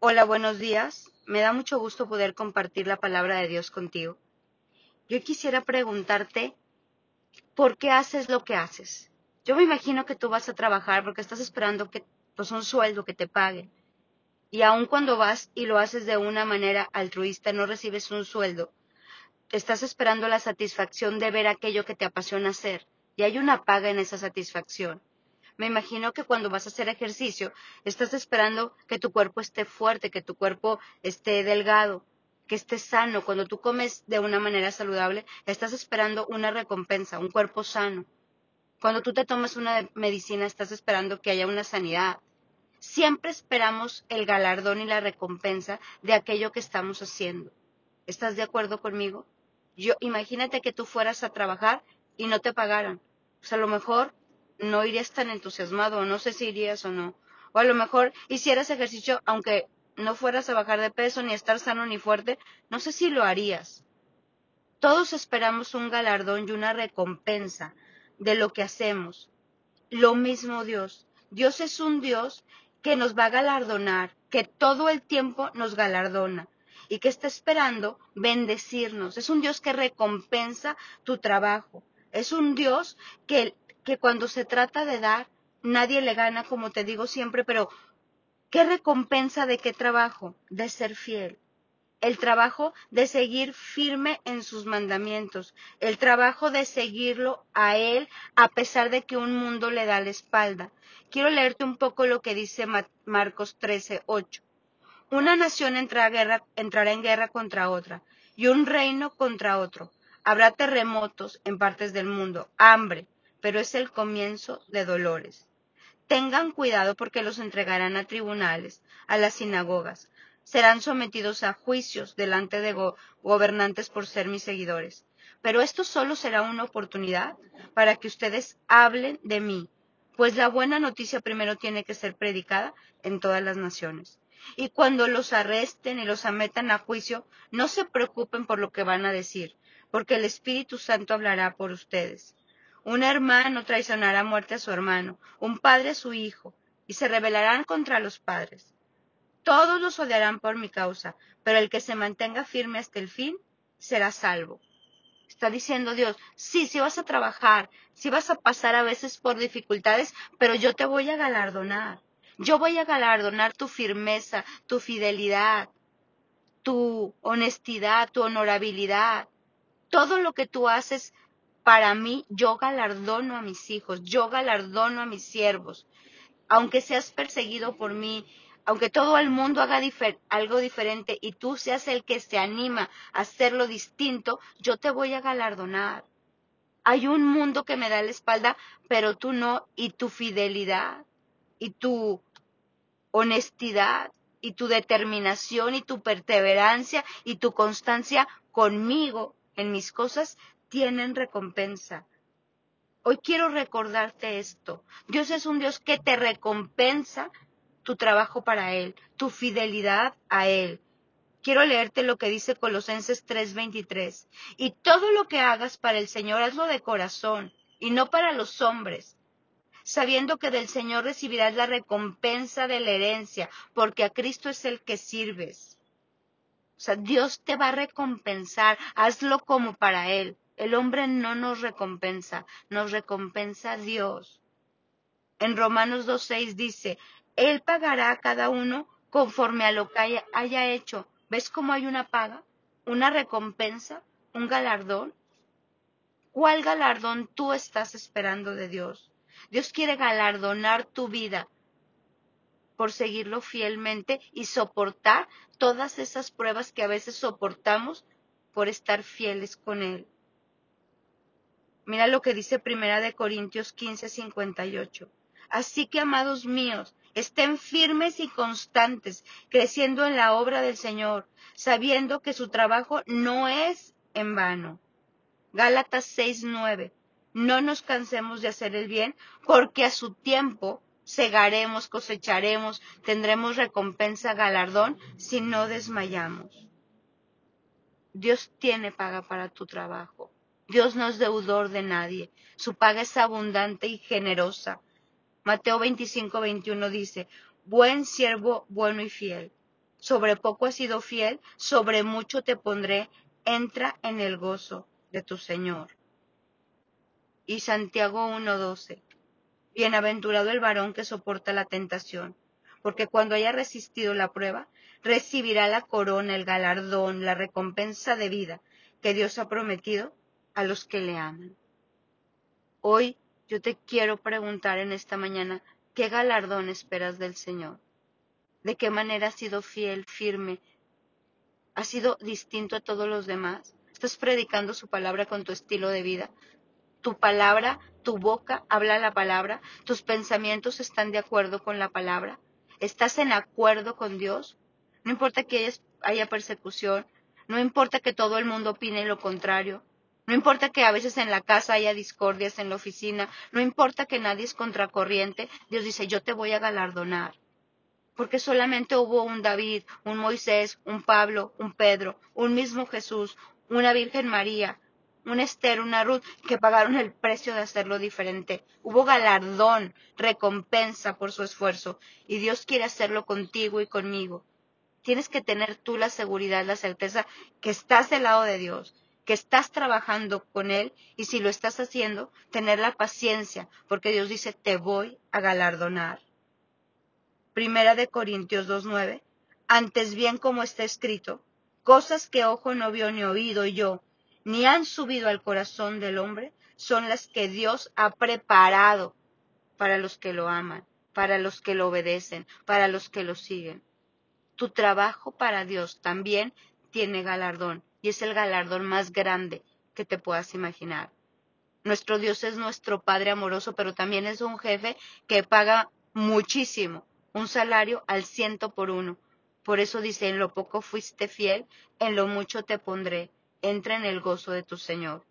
Hola, buenos días. Me da mucho gusto poder compartir la palabra de Dios contigo. Yo quisiera preguntarte, ¿por qué haces lo que haces? Yo me imagino que tú vas a trabajar porque estás esperando que, pues, un sueldo que te paguen. Y aun cuando vas y lo haces de una manera altruista, no recibes un sueldo, estás esperando la satisfacción de ver aquello que te apasiona hacer. Y hay una paga en esa satisfacción. Me imagino que cuando vas a hacer ejercicio, estás esperando que tu cuerpo esté fuerte, que tu cuerpo esté delgado, que esté sano. Cuando tú comes de una manera saludable, estás esperando una recompensa, un cuerpo sano. Cuando tú te tomas una medicina, estás esperando que haya una sanidad. Siempre esperamos el galardón y la recompensa de aquello que estamos haciendo. ¿Estás de acuerdo conmigo? Yo, imagínate que tú fueras a trabajar y no te pagaran. Pues a lo mejor no irías tan entusiasmado, no sé si irías o no. O a lo mejor hicieras ejercicio, aunque no fueras a bajar de peso, ni estar sano ni fuerte, no sé si lo harías. Todos esperamos un galardón y una recompensa de lo que hacemos. Lo mismo Dios. Dios es un Dios que nos va a galardonar, que todo el tiempo nos galardona y que está esperando bendecirnos. Es un Dios que recompensa tu trabajo. Es un Dios que que cuando se trata de dar, nadie le gana, como te digo siempre, pero ¿qué recompensa de qué trabajo? De ser fiel. El trabajo de seguir firme en sus mandamientos, el trabajo de seguirlo a Él a pesar de que un mundo le da la espalda. Quiero leerte un poco lo que dice Marcos 13, 8. Una nación entrará, guerra, entrará en guerra contra otra y un reino contra otro. Habrá terremotos en partes del mundo, hambre, pero es el comienzo de dolores. Tengan cuidado porque los entregarán a tribunales, a las sinagogas. Serán sometidos a juicios delante de gobernantes por ser mis seguidores. Pero esto solo será una oportunidad para que ustedes hablen de mí, pues la buena noticia primero tiene que ser predicada en todas las naciones. Y cuando los arresten y los ametan a juicio, no se preocupen por lo que van a decir, porque el Espíritu Santo hablará por ustedes. Un hermano traicionará a muerte a su hermano, un padre a su hijo, y se rebelarán contra los padres. Todos los odiarán por mi causa, pero el que se mantenga firme hasta el fin será salvo. Está diciendo Dios, sí, sí vas a trabajar, sí vas a pasar a veces por dificultades, pero yo te voy a galardonar. Yo voy a galardonar tu firmeza, tu fidelidad, tu honestidad, tu honorabilidad. Todo lo que tú haces para mí, yo galardono a mis hijos, yo galardono a mis siervos. Aunque seas perseguido por mí, aunque todo el mundo haga algo diferente y tú seas el que se anima a hacerlo distinto, yo te voy a galardonar. Hay un mundo que me da la espalda, pero tú no, y tu fidelidad, y tu honestidad, y tu determinación, y tu perseverancia, y tu constancia conmigo en mis cosas, tienen recompensa. Hoy quiero recordarte esto. Dios es un Dios que te recompensa tu trabajo para Él, tu fidelidad a Él. Quiero leerte lo que dice Colosenses 3:23. Y todo lo que hagas para el Señor, hazlo de corazón y no para los hombres, sabiendo que del Señor recibirás la recompensa de la herencia, porque a Cristo es el que sirves. O sea, Dios te va a recompensar, hazlo como para Él. El hombre no nos recompensa, nos recompensa Dios. En Romanos 2.6 dice, Él pagará a cada uno conforme a lo que haya, haya hecho. ¿Ves cómo hay una paga? ¿Una recompensa? ¿Un galardón? ¿Cuál galardón tú estás esperando de Dios? Dios quiere galardonar tu vida por seguirlo fielmente y soportar todas esas pruebas que a veces soportamos por estar fieles con Él. Mira lo que dice Primera de Corintios 15, 58. Así que, amados míos, estén firmes y constantes, creciendo en la obra del Señor, sabiendo que su trabajo no es en vano. Gálatas 6, 9. No nos cansemos de hacer el bien, porque a su tiempo segaremos, cosecharemos, tendremos recompensa, galardón, si no desmayamos. Dios tiene paga para tu trabajo. Dios no es deudor de nadie. Su paga es abundante y generosa. Mateo 25, 21 dice, buen siervo, bueno y fiel. Sobre poco has sido fiel, sobre mucho te pondré. Entra en el gozo de tu Señor. Y Santiago 1.12. Bienaventurado el varón que soporta la tentación, porque cuando haya resistido la prueba, recibirá la corona, el galardón, la recompensa de vida que Dios ha prometido a los que le aman. Hoy yo te quiero preguntar en esta mañana, ¿qué galardón esperas del Señor? ¿De qué manera has sido fiel, firme? ¿Has sido distinto a todos los demás? ¿Estás predicando su palabra con tu estilo de vida? ¿Tu palabra, tu boca habla la palabra? ¿Tus pensamientos están de acuerdo con la palabra? ¿Estás en acuerdo con Dios? No importa que haya persecución, no importa que todo el mundo opine lo contrario, no importa que a veces en la casa haya discordias en la oficina, no importa que nadie es contracorriente, Dios dice, yo te voy a galardonar. Porque solamente hubo un David, un Moisés, un Pablo, un Pedro, un mismo Jesús, una Virgen María, un Esther, una Ruth, que pagaron el precio de hacerlo diferente. Hubo galardón, recompensa por su esfuerzo, y Dios quiere hacerlo contigo y conmigo. Tienes que tener tú la seguridad, la certeza que estás del lado de Dios, que estás trabajando con Él y si lo estás haciendo, tener la paciencia, porque Dios dice, te voy a galardonar. Primera de Corintios 2.9, antes bien como está escrito, cosas que ojo no vio ni oído yo, ni han subido al corazón del hombre, son las que Dios ha preparado para los que lo aman, para los que lo obedecen, para los que lo siguen. Tu trabajo para Dios también tiene galardón y es el galardón más grande que te puedas imaginar. Nuestro Dios es nuestro Padre amoroso, pero también es un jefe que paga muchísimo, un salario al ciento por uno. Por eso dice, en lo poco fuiste fiel, en lo mucho te pondré, entra en el gozo de tu Señor.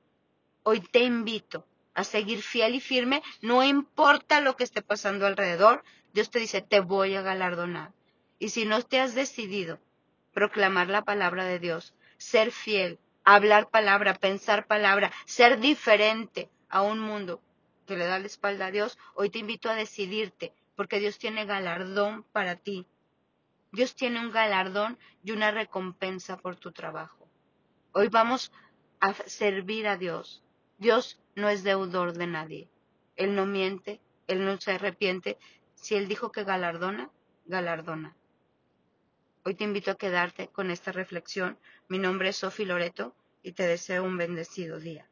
Hoy te invito a seguir fiel y firme, no importa lo que esté pasando alrededor, Dios te dice, te voy a galardonar. Y si no te has decidido proclamar la palabra de Dios, ser fiel, hablar palabra, pensar palabra, ser diferente a un mundo que le da la espalda a Dios, hoy te invito a decidirte, porque Dios tiene galardón para ti. Dios tiene un galardón y una recompensa por tu trabajo. Hoy vamos a servir a Dios. Dios no es deudor de nadie. Él no miente, Él no se arrepiente. Si Él dijo que galardona, galardona. Hoy te invito a quedarte con esta reflexión. Mi nombre es Sofi Loreto y te deseo un bendecido día.